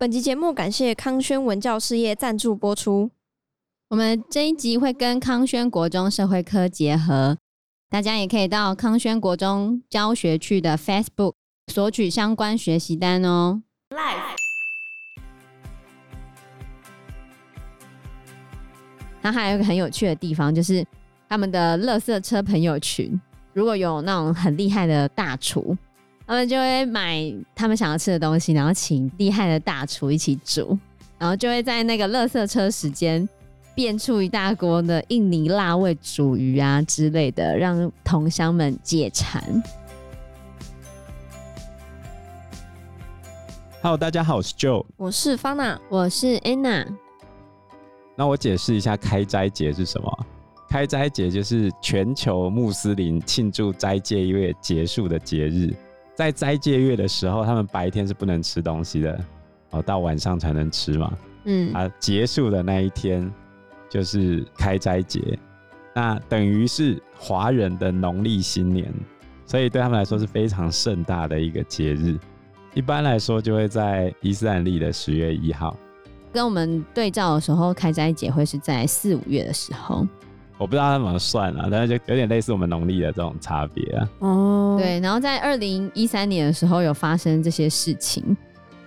本集节目感谢康轩文教事业赞助播出。我们这一集会跟康轩国中社会科结合，大家也可以到康轩国中教学区的 Facebook 索取相关学习单哦。Live，它还有一个很有趣的地方，就是他们的垃圾车朋友群，如果有那种很厉害的大厨。他们就会买他们想要吃的东西，然后请厉害的大厨一起煮，然后就会在那个垃圾车时间变出一大锅的印尼辣味煮鱼啊之类的，让同乡们解馋。Hello，大家好，我是 Joe，我是 Fana，我是 Anna。那我解释一下开斋节是什么？开斋节就是全球穆斯林庆祝斋戒月结束的节日。在斋戒月的时候，他们白天是不能吃东西的，哦，到晚上才能吃嘛。嗯，啊，结束的那一天就是开斋节，那等于是华人的农历新年，所以对他们来说是非常盛大的一个节日。一般来说，就会在伊斯兰历的十月一号。跟我们对照的时候，开斋节会是在四五月的时候。我不知道他怎么算啊，但是就有点类似我们农历的这种差别啊。哦，对，然后在二零一三年的时候有发生这些事情，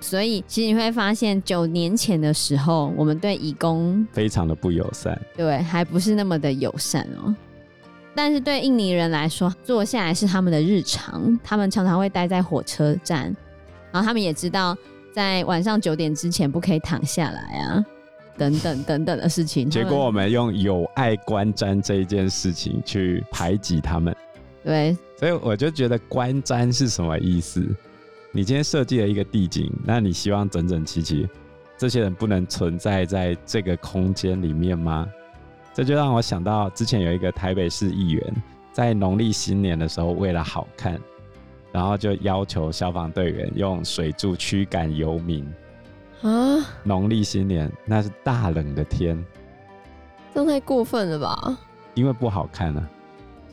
所以其实你会发现九年前的时候，我们对义工非常的不友善，对，还不是那么的友善哦。但是对印尼人来说，坐下来是他们的日常，他们常常会待在火车站，然后他们也知道在晚上九点之前不可以躺下来啊。等等等等的事情，结果我们用有爱观瞻这一件事情去排挤他们。对，所以我就觉得观瞻是什么意思？你今天设计了一个地景，那你希望整整齐齐，这些人不能存在在这个空间里面吗？这就让我想到之前有一个台北市议员，在农历新年的时候，为了好看，然后就要求消防队员用水柱驱赶游民。啊！农历新年那是大冷的天，这太过分了吧？因为不好看啊，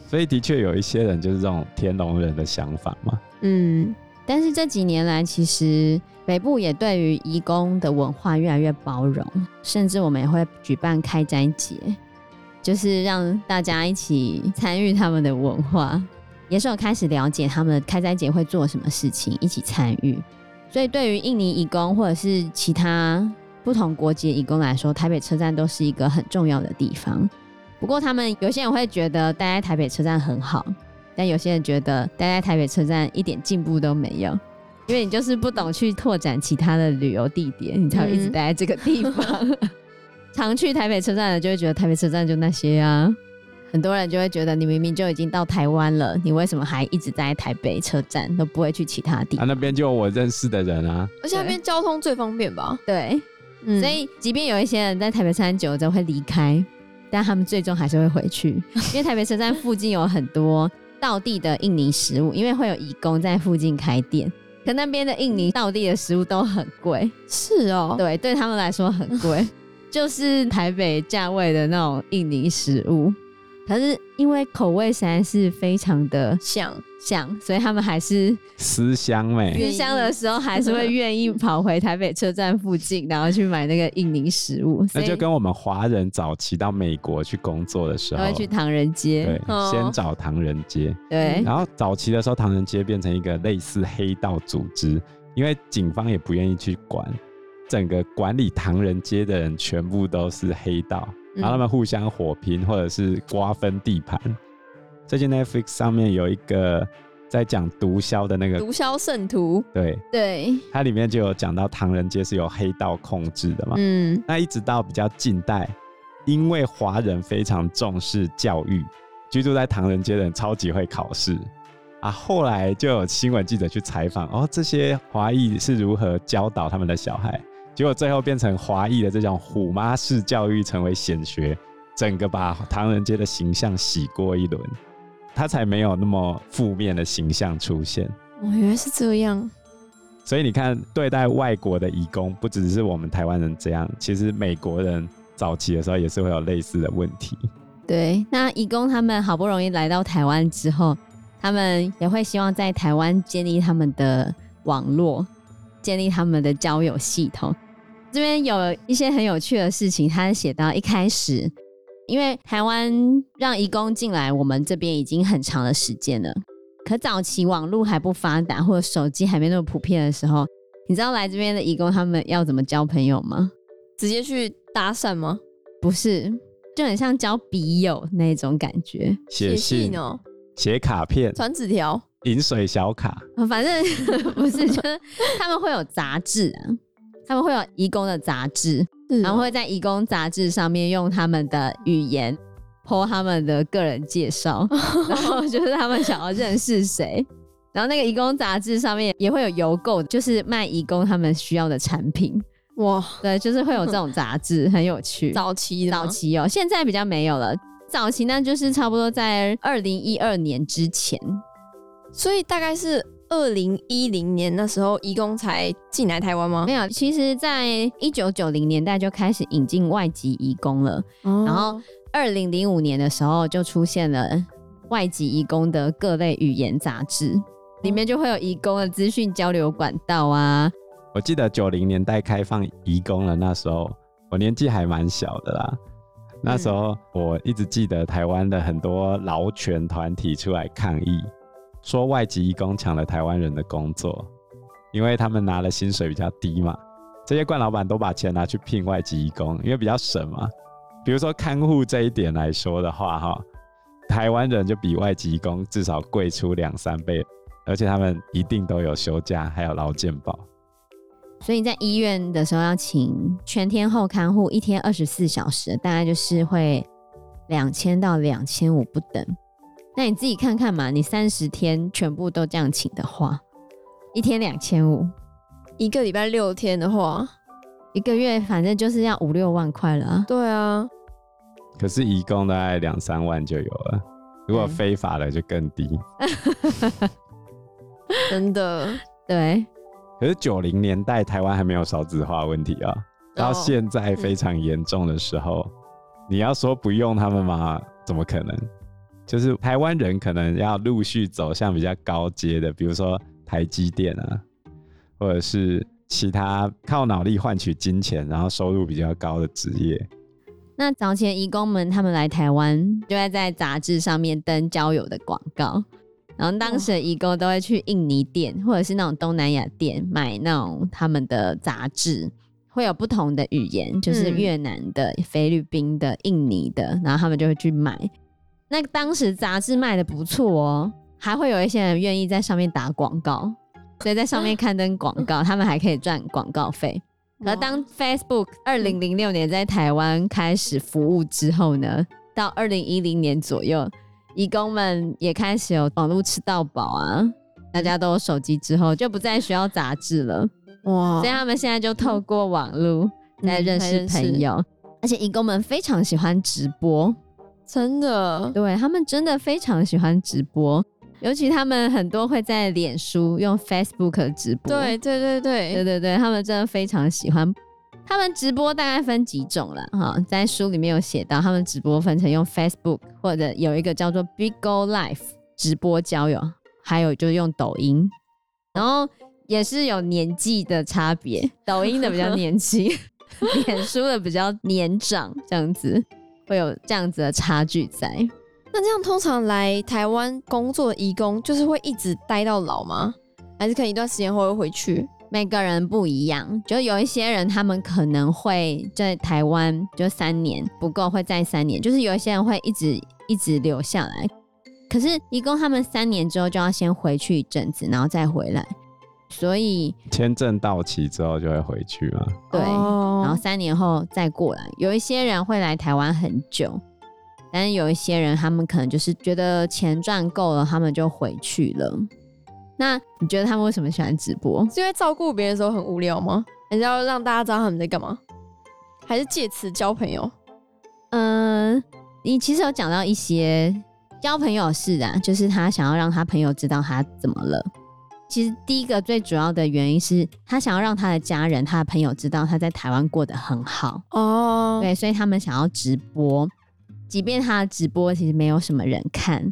所以的确有一些人就是这种天龙人的想法嘛。嗯，但是这几年来，其实北部也对于移工的文化越来越包容，甚至我们也会举办开斋节，就是让大家一起参与他们的文化，也是有开始了解他们开斋节会做什么事情，一起参与。所以，对于印尼移工或者是其他不同国籍的移工来说，台北车站都是一个很重要的地方。不过，他们有些人会觉得待在台北车站很好，但有些人觉得待在台北车站一点进步都没有，因为你就是不懂去拓展其他的旅游地点，你才会一直待在这个地方。嗯、常去台北车站的就会觉得台北车站就那些啊。很多人就会觉得，你明明就已经到台湾了，你为什么还一直在台北车站，都不会去其他地方？啊，那边就有我认识的人啊，而且那边交通最方便吧？对，嗯，所以即便有一些人在台北车站久了之后会离开，但他们最终还是会回去，因为台北车站附近有很多道地的印尼食物，因为会有义工在附近开店，可那边的印尼道地的食物都很贵。是哦，对，对他们来说很贵，就是台北价位的那种印尼食物。可是因为口味实在是非常的像像，所以他们还是思乡美。思乡的时候还是会愿意跑回台北车站附近，然后去买那个印尼食物。那就跟我们华人早期到美国去工作的时候，会去唐人街，对，哦、先找唐人街，对。然后早期的时候，唐人街变成一个类似黑道组织，因为警方也不愿意去管，整个管理唐人街的人全部都是黑道。然后他们互相火拼，或者是瓜分地盘。最近 Netflix 上面有一个在讲毒枭的那个毒枭圣徒，对对，它里面就有讲到唐人街是由黑道控制的嘛。嗯，那一直到比较近代，因为华人非常重视教育，居住在唐人街的人超级会考试啊。后来就有新闻记者去采访，哦，这些华裔是如何教导他们的小孩。结果最后变成华裔的这种虎妈式教育成为显学，整个把唐人街的形象洗过一轮，他才没有那么负面的形象出现。哦，原来是这样。所以你看，对待外国的移工，不只是我们台湾人这样，其实美国人早期的时候也是会有类似的问题。对，那移工他们好不容易来到台湾之后，他们也会希望在台湾建立他们的网络。建立他们的交友系统。这边有一些很有趣的事情，他写到一开始，因为台湾让移工进来我们这边已经很长的时间了，可早期网络还不发达，或者手机还没那么普遍的时候，你知道来这边的移工他们要怎么交朋友吗？直接去搭讪吗？不是，就很像交笔友那种感觉，写信。哦，写卡片，传纸条，饮水小卡，反正 不是，就是他们会有杂志啊，他们会有义工的杂志，哦、然后会在义工杂志上面用他们的语言 po 他们的个人介绍，然后就是他们想要认识谁，然后那个义工杂志上面也会有邮购，就是卖义工他们需要的产品。哇，对，就是会有这种杂志，很有趣。早期，早期哦，现在比较没有了。早期呢，就是差不多在二零一二年之前，所以大概是二零一零年那时候，移工才进来台湾吗？没有，其实在一九九零年代就开始引进外籍移工了。哦、然后二零零五年的时候，就出现了外籍移工的各类语言杂志，里面就会有移工的资讯交流管道啊。我记得九零年代开放移工了，那时候我年纪还蛮小的啦。那时候我一直记得台湾的很多劳权团体出来抗议，说外籍移工抢了台湾人的工作，因为他们拿的薪水比较低嘛。这些惯老板都把钱拿去聘外籍移工，因为比较省嘛。比如说看护这一点来说的话，哈，台湾人就比外籍移工至少贵出两三倍，而且他们一定都有休假，还有劳健保。所以在医院的时候要请全天候看护，一天二十四小时，大概就是会两千到两千五不等。那你自己看看嘛，你三十天全部都这样请的话，一天两千五，一个礼拜六天的话，一个月反正就是要五六万块了。对啊，可是一共大概两三万就有了，如果非法的就更低。真的，对。可是九零年代台湾还没有少子化问题啊，到现在非常严重的时候，你要说不用他们吗？怎么可能？就是台湾人可能要陆续走向比较高阶的，比如说台积电啊，或者是其他靠脑力换取金钱，然后收入比较高的职业。那早前移工们他们来台湾，就会在杂志上面登交友的广告。然后当时的移工都会去印尼店或者是那种东南亚店买那种他们的杂志，会有不同的语言，就是越南的、嗯、菲律宾的、印尼的，然后他们就会去买。那当时杂志卖的不错哦，还会有一些人愿意在上面打广告，所以在上面刊登广告，他们还可以赚广告费。而当 Facebook 二零零六年在台湾开始服务之后呢，到二零一零年左右。义工们也开始有网络吃到饱啊！大家都有手机之后，就不再需要杂志了哇！所以他们现在就透过网络在认识朋友，嗯、而且义工们非常喜欢直播，真的，对他们真的非常喜欢直播，尤其他们很多会在脸书用 Facebook 直播，对对对对。对对对，他们真的非常喜欢。他们直播大概分几种了哈，在书里面有写到，他们直播分成用 Facebook 或者有一个叫做 Big Go Life 直播交友，还有就是用抖音，然后也是有年纪的差别，抖音的比较年轻，脸书的比较年长，这样子会有这样子的差距在。那这样通常来台湾工作的移工，就是会一直待到老吗？还是可能一段时间后会回去？每个人不一样，就有一些人他们可能会在台湾就三年不够，会再三年，就是有一些人会一直一直留下来。可是移工他们三年之后就要先回去一阵子，然后再回来，所以签证到期之后就会回去嘛。对，然后三年后再过来。有一些人会来台湾很久，但是有一些人他们可能就是觉得钱赚够了，他们就回去了。那你觉得他们为什么喜欢直播？是因为照顾别人的时候很无聊吗？还是要让大家知道他们在干嘛？还是借此交朋友？嗯、呃，你其实有讲到一些交朋友是啊，就是他想要让他朋友知道他怎么了。其实第一个最主要的原因是他想要让他的家人、他的朋友知道他在台湾过得很好哦。对，所以他们想要直播，即便他的直播其实没有什么人看。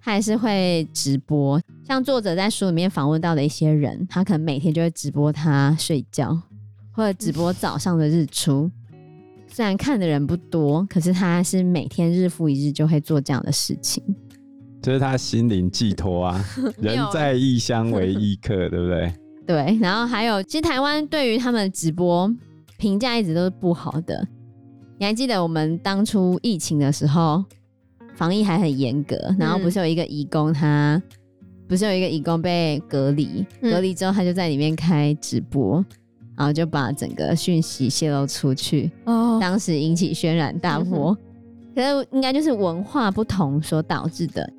他还是会直播。像作者在书里面访问到的一些人，他可能每天就会直播他睡觉，或者直播早上的日出。虽然看的人不多，可是他是每天日复一日就会做这样的事情。这是他心灵寄托啊！人在异乡为异客，对不对？对。然后还有，其实台湾对于他们的直播评价一直都是不好的。你还记得我们当初疫情的时候，防疫还很严格，然后不是有一个义工他，嗯、不是有一个义工被隔离，隔离之后他就在里面开直播，然后就把整个讯息泄露出去，哦，当时引起轩然大波。嗯、可是应该就是文化不同所导致的。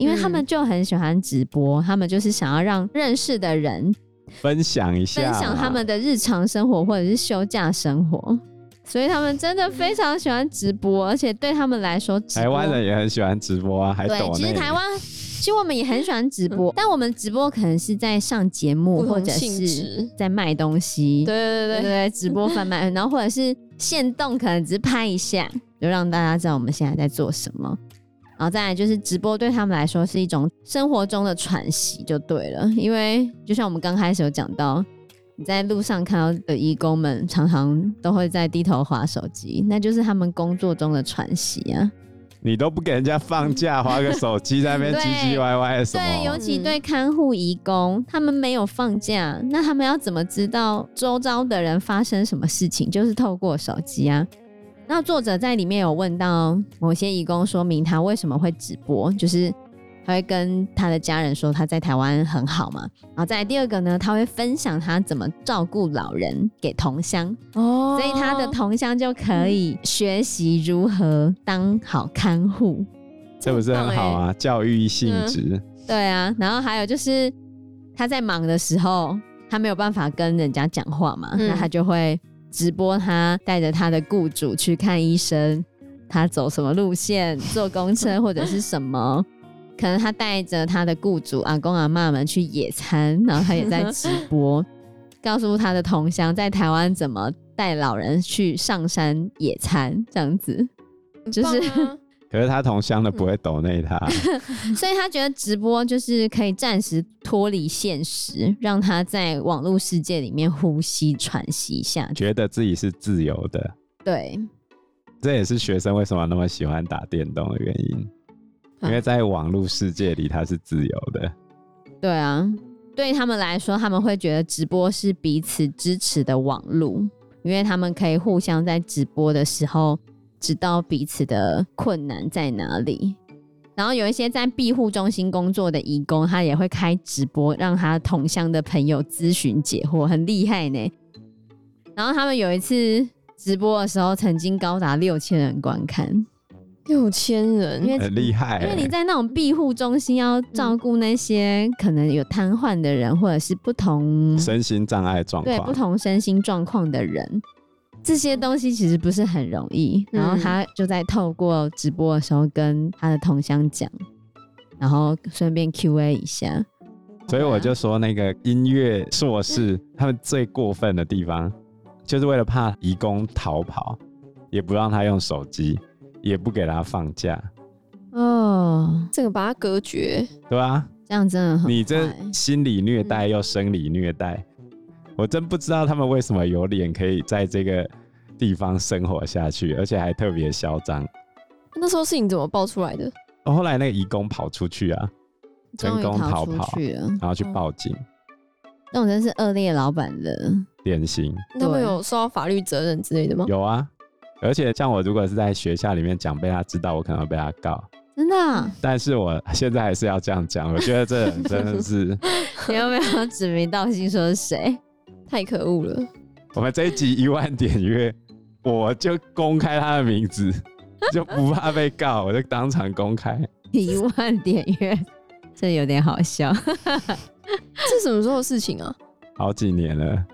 因为他们就很喜欢直播，他们就是想要让认识的人分享一下，分享他们的日常生活或者是休假生活，所以他们真的非常喜欢直播，而且对他们来说，台湾人也很喜欢直播啊，还对，其实台湾其实我们也很喜欢直播，但我们直播可能是在上节目或者是在卖东西，对对对对。对，直播贩卖，然后或者是现动，可能只是拍一下，就让大家知道我们现在在做什么。然后再来就是直播对他们来说是一种生活中的喘息，就对了。因为就像我们刚开始有讲到，你在路上看到的义工们常常都会在低头划手机，那就是他们工作中的喘息啊。你都不给人家放假，划个手机在那边唧唧歪歪的什么？对，尤其对看护义工，他们没有放假，那他们要怎么知道周遭的人发生什么事情？就是透过手机啊。那作者在里面有问到某些义工，说明他为什么会直播，就是他会跟他的家人说他在台湾很好嘛。然后再来第二个呢，他会分享他怎么照顾老人给同乡哦，所以他的同乡就可以学习如何当好看护，这不是很好啊？教育性质、嗯。对啊，然后还有就是他在忙的时候，他没有办法跟人家讲话嘛，嗯、那他就会。直播他带着他的雇主去看医生，他走什么路线，坐公车或者是什么？可能他带着他的雇主阿公阿妈们去野餐，然后他也在直播，告诉他的同乡在台湾怎么带老人去上山野餐，这样子就是。可是他同乡的不会抖内他，所以他觉得直播就是可以暂时脱离现实，让他在网络世界里面呼吸喘息一下，觉得自己是自由的。对，这也是学生为什么那么喜欢打电动的原因，因为在网络世界里他是自由的。对啊，对他们来说，他们会觉得直播是彼此支持的网络，因为他们可以互相在直播的时候。知道彼此的困难在哪里，然后有一些在庇护中心工作的义工，他也会开直播，让他同乡的朋友咨询解惑，很厉害呢。然后他们有一次直播的时候，曾经高达六千人观看，六千人，因为很厉害。因为你在那种庇护中心要照顾那些可能有瘫痪的人，或者是不同身心障碍状况，对不同身心状况的人。这些东西其实不是很容易，然后他就在透过直播的时候跟他的同乡讲，然后顺便 Q&A 一下。所以我就说，那个音乐硕士他们最过分的地方，就是为了怕移工逃跑，也不让他用手机，也不给他放假。哦，这个把他隔绝，对吧？这样真的很，你这心理虐待又生理虐待。我真不知道他们为什么有脸可以在这个地方生活下去，而且还特别嚣张。那时候是你怎么爆出来的？哦，后来那个义工跑出去啊，成功逃跑，然后去报警。那种真是恶劣老板的典型。他们有受到法律责任之类的吗？有啊，而且像我如果是在学校里面讲，被他知道，我可能会被他告。真的啊？但是我现在还是要这样讲，我觉得这人真的是。你有没有指名道姓说是谁？太可恶了！我们这一集一万点阅，我就公开他的名字，就不怕被告，我就当场公开。一万点阅，这有点好笑。这什么时候的事情啊？好几年了，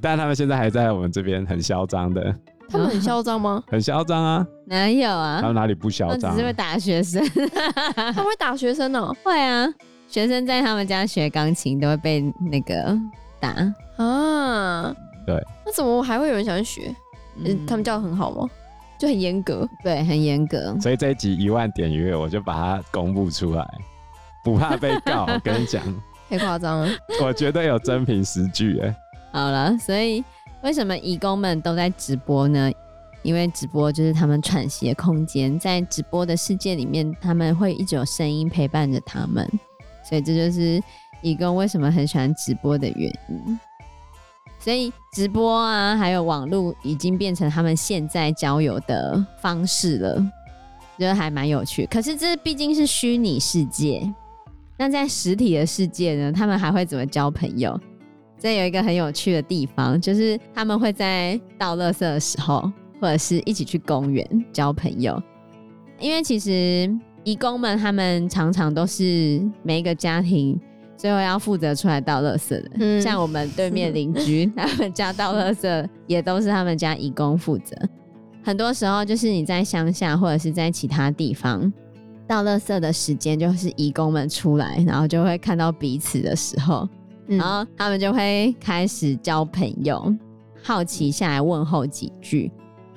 但他们现在还在我们这边很嚣张的。他们很嚣张吗？很嚣张啊！哪有啊？他们哪里不嚣张？只是会打学生。他们会打学生哦？会啊！学生在他们家学钢琴都会被那个。打啊，对，那怎么还会有人想学？嗯，他们教的很好吗？就很严格，对，很严格。所以这一集一万点阅，我就把它公布出来，不怕被告。我跟你讲，太夸张了，我觉得有真凭实据哎。好了，所以为什么义工们都在直播呢？因为直播就是他们喘息的空间，在直播的世界里面，他们会一直有声音陪伴着他们，所以这就是义工为什么很喜欢直播的原因。所以直播啊，还有网络已经变成他们现在交友的方式了，觉得还蛮有趣。可是这毕竟是虚拟世界，那在实体的世界呢，他们还会怎么交朋友？这有一个很有趣的地方，就是他们会在倒垃圾的时候。或者是一起去公园交朋友，因为其实义工们他们常常都是每一个家庭最后要负责出来倒垃圾的。嗯，像我们对面邻居，他们家倒垃圾也都是他们家义工负责。很多时候就是你在乡下或者是在其他地方倒垃圾的时间，就是义工们出来，然后就会看到彼此的时候，然后他们就会开始交朋友，好奇下来问候几句。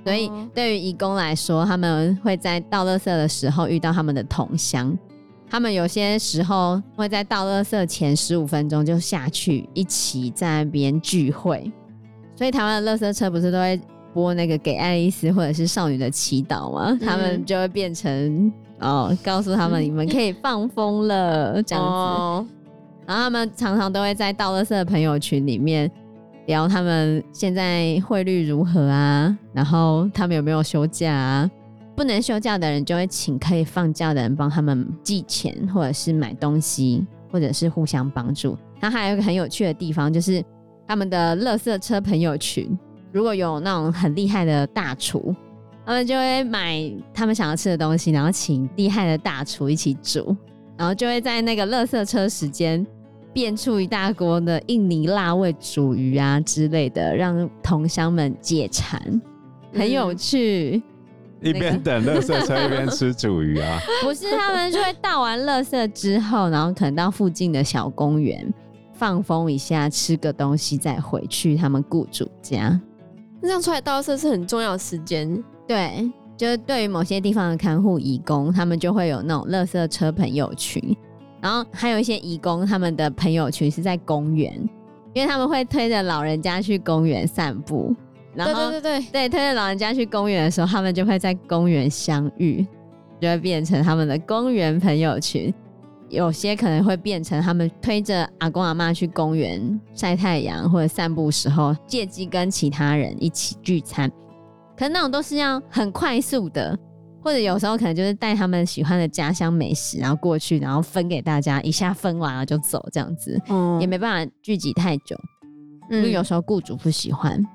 所以，对于义工来说，他们会在倒垃圾的时候遇到他们的同乡。他们有些时候会在倒垃圾前十五分钟就下去，一起在那边聚会。所以，台湾的垃圾车不是都会播那个给爱丽丝或者是少女的祈祷吗？嗯、他们就会变成哦，告诉他们你们可以放风了 这样子。哦、然后他们常常都会在倒垃圾的朋友群里面。聊他们现在汇率如何啊？然后他们有没有休假啊？不能休假的人就会请可以放假的人帮他们寄钱，或者是买东西，或者是互相帮助。那还有一个很有趣的地方，就是他们的垃圾车朋友群，如果有那种很厉害的大厨，他们就会买他们想要吃的东西，然后请厉害的大厨一起煮，然后就会在那个垃圾车时间。变出一大锅的印尼辣味煮鱼啊之类的，让同乡们解馋，很有趣。嗯、一边等垃圾车，一边吃煮鱼啊？不是，他们就会倒完垃圾之后，然后可能到附近的小公园放风一下，吃个东西，再回去他们雇主家。那这样出来倒垃圾是很重要的时间。对，就是对于某些地方的看护义工，他们就会有那种垃圾车朋友群。然后还有一些义工，他们的朋友群是在公园，因为他们会推着老人家去公园散步。然后对对对对，推着老人家去公园的时候，他们就会在公园相遇，就会变成他们的公园朋友群。有些可能会变成他们推着阿公阿妈去公园晒太阳或者散步时候，借机跟其他人一起聚餐。可能那种都是要很快速的。或者有时候可能就是带他们喜欢的家乡美食，然后过去，然后分给大家，一下分完了就走，这样子，嗯，也没办法聚集太久，因为有时候雇主不喜欢。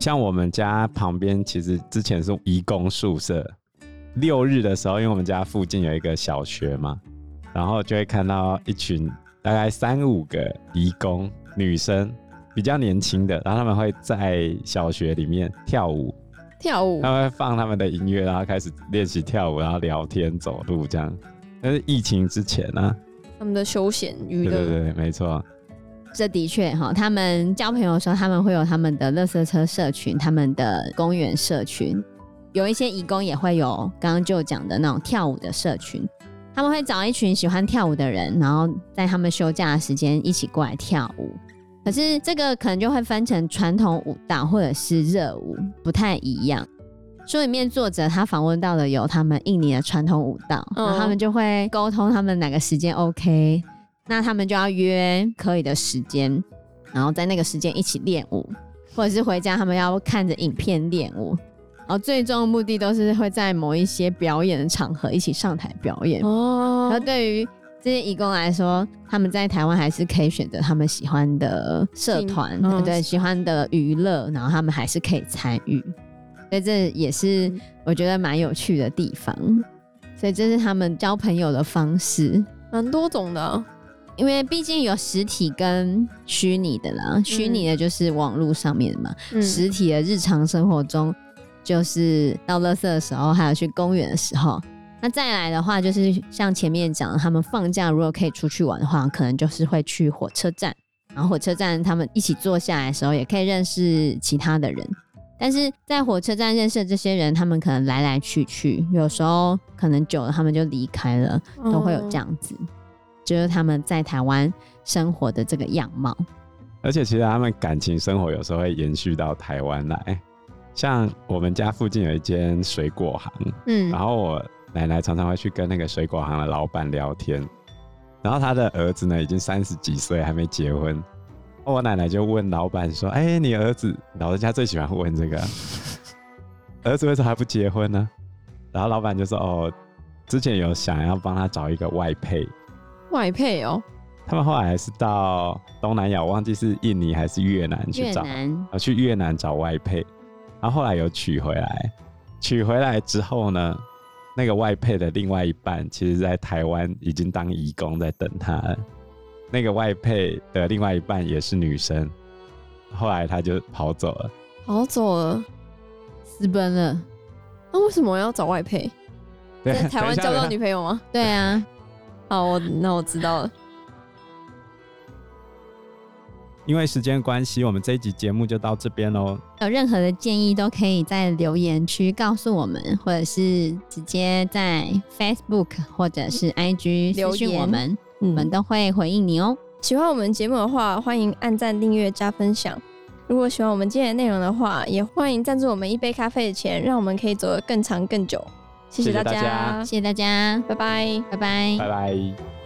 像我们家旁边，其实之前是移工宿舍，六日的时候，因为我们家附近有一个小学嘛，然后就会看到一群大概三五个移工女生，比较年轻的，然后他们会在小学里面跳舞。跳舞，他们会放他们的音乐，然后开始练习跳舞，然后聊天、走路这样。但是疫情之前呢、啊，他们的休闲娱乐，对对对，没错。这的确哈，他们交朋友的时候，他们会有他们的乐色车社群，他们的公园社群，有一些义工也会有刚刚就讲的那种跳舞的社群。他们会找一群喜欢跳舞的人，然后在他们休假的时间一起过来跳舞。可是这个可能就会分成传统舞蹈或者是热舞，不太一样。书里面作者他访问到的有他们印尼的传统舞蹈，然后他们就会沟通他们哪个时间 OK，那他们就要约可以的时间，然后在那个时间一起练舞，或者是回家他们要看着影片练舞，然后最终的目的都是会在某一些表演的场合一起上台表演。哦，然后对于这些义工来说，他们在台湾还是可以选择他们喜欢的社团，对，对，喜欢的娱乐，然后他们还是可以参与。所以这也是我觉得蛮有趣的地方。所以这是他们交朋友的方式，蛮多种的。因为毕竟有实体跟虚拟的啦，虚拟的就是网络上面的嘛，嗯、实体的日常生活中就是到垃圾的时候，还有去公园的时候。那再来的话，就是像前面讲的，他们放假如果可以出去玩的话，可能就是会去火车站，然后火车站他们一起坐下来的时候，也可以认识其他的人。但是在火车站认识的这些人，他们可能来来去去，有时候可能久了他们就离开了，都会有这样子，就是他们在台湾生活的这个样貌。而且其实他们感情生活有时候会延续到台湾来，像我们家附近有一间水果行，嗯，然后我奶奶常常会去跟那个水果行的老板聊天，然后他的儿子呢已经三十几岁还没结婚，我奶奶就问老板说：“哎、欸，你儿子，老人家最喜欢问这个，儿子为什么还不结婚呢？”然后老板就说：“哦，之前有想要帮他找一个外配，外配哦。”他们后来还是到东南亚，我忘记是印尼还是越南去找，啊，去越南找外配，然后后来有娶回来，娶回来之后呢，那个外配的另外一半，其实在台湾已经当义工在等他了。那个外配的另外一半也是女生，后来他就跑走了，跑走了，私奔了。那为什么要找外配？在台湾交不到女朋友吗？对啊。好，我那我知道了。因为时间关系，我们这一集节目就到这边喽。有任何的建议都可以在留言区告诉我们，或者是直接在 Facebook 或者是 IG 私讯我们，我们都会回应你哦。喜欢我们节目的话，欢迎按赞、订阅、加分享。如果喜欢我们今天的内容的话，也欢迎赞助我们一杯咖啡的钱，让我们可以走得更长更久。谢谢大家，谢谢大家，拜拜，拜拜，拜拜。